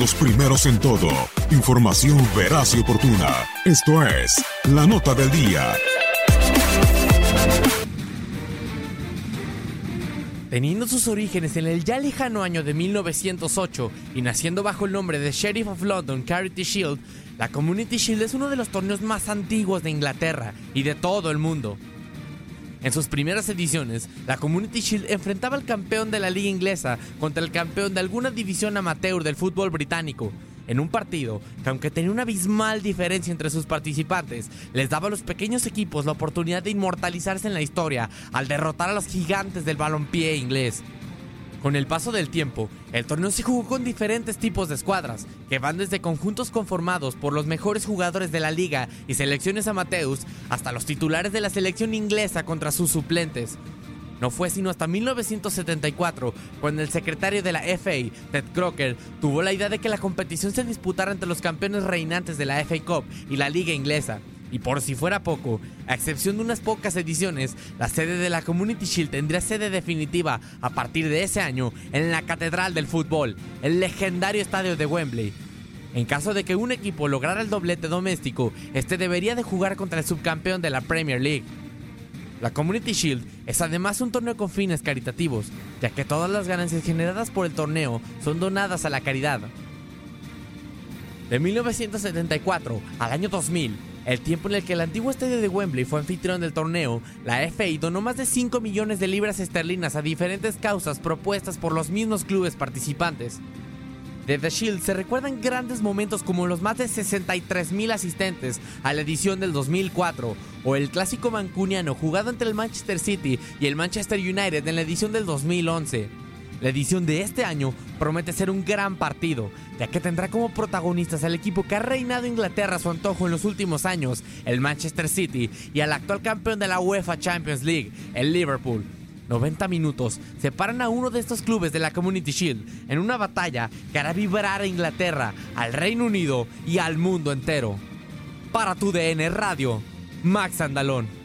los primeros en todo. Información veraz y oportuna. Esto es La Nota del Día. Teniendo sus orígenes en el ya lejano año de 1908 y naciendo bajo el nombre de Sheriff of London Charity Shield, la Community Shield es uno de los torneos más antiguos de Inglaterra y de todo el mundo. En sus primeras ediciones, la Community Shield enfrentaba al campeón de la liga inglesa contra el campeón de alguna división amateur del fútbol británico, en un partido que aunque tenía una abismal diferencia entre sus participantes, les daba a los pequeños equipos la oportunidad de inmortalizarse en la historia al derrotar a los gigantes del balompié inglés. Con el paso del tiempo, el torneo se jugó con diferentes tipos de escuadras, que van desde conjuntos conformados por los mejores jugadores de la liga y selecciones amateurs hasta los titulares de la selección inglesa contra sus suplentes. No fue sino hasta 1974 cuando el secretario de la FA, Ted Crocker, tuvo la idea de que la competición se disputara entre los campeones reinantes de la FA Cup y la Liga Inglesa. Y por si fuera poco, a excepción de unas pocas ediciones, la sede de la Community Shield tendría sede definitiva a partir de ese año en la Catedral del Fútbol, el legendario estadio de Wembley. En caso de que un equipo lograra el doblete doméstico, este debería de jugar contra el subcampeón de la Premier League. La Community Shield es además un torneo con fines caritativos, ya que todas las ganancias generadas por el torneo son donadas a la caridad. De 1974 al año 2000, el tiempo en el que el antiguo estadio de Wembley fue anfitrión del torneo, la FA donó más de 5 millones de libras esterlinas a diferentes causas propuestas por los mismos clubes participantes. De The Shield se recuerdan grandes momentos como los más de 63 mil asistentes a la edición del 2004 o el clásico mancuniano jugado entre el Manchester City y el Manchester United en la edición del 2011. La edición de este año promete ser un gran partido, ya que tendrá como protagonistas al equipo que ha reinado Inglaterra a su antojo en los últimos años, el Manchester City, y al actual campeón de la UEFA Champions League, el Liverpool. 90 minutos separan a uno de estos clubes de la Community Shield en una batalla que hará vibrar a Inglaterra, al Reino Unido y al mundo entero. Para tu DN Radio, Max Andalón.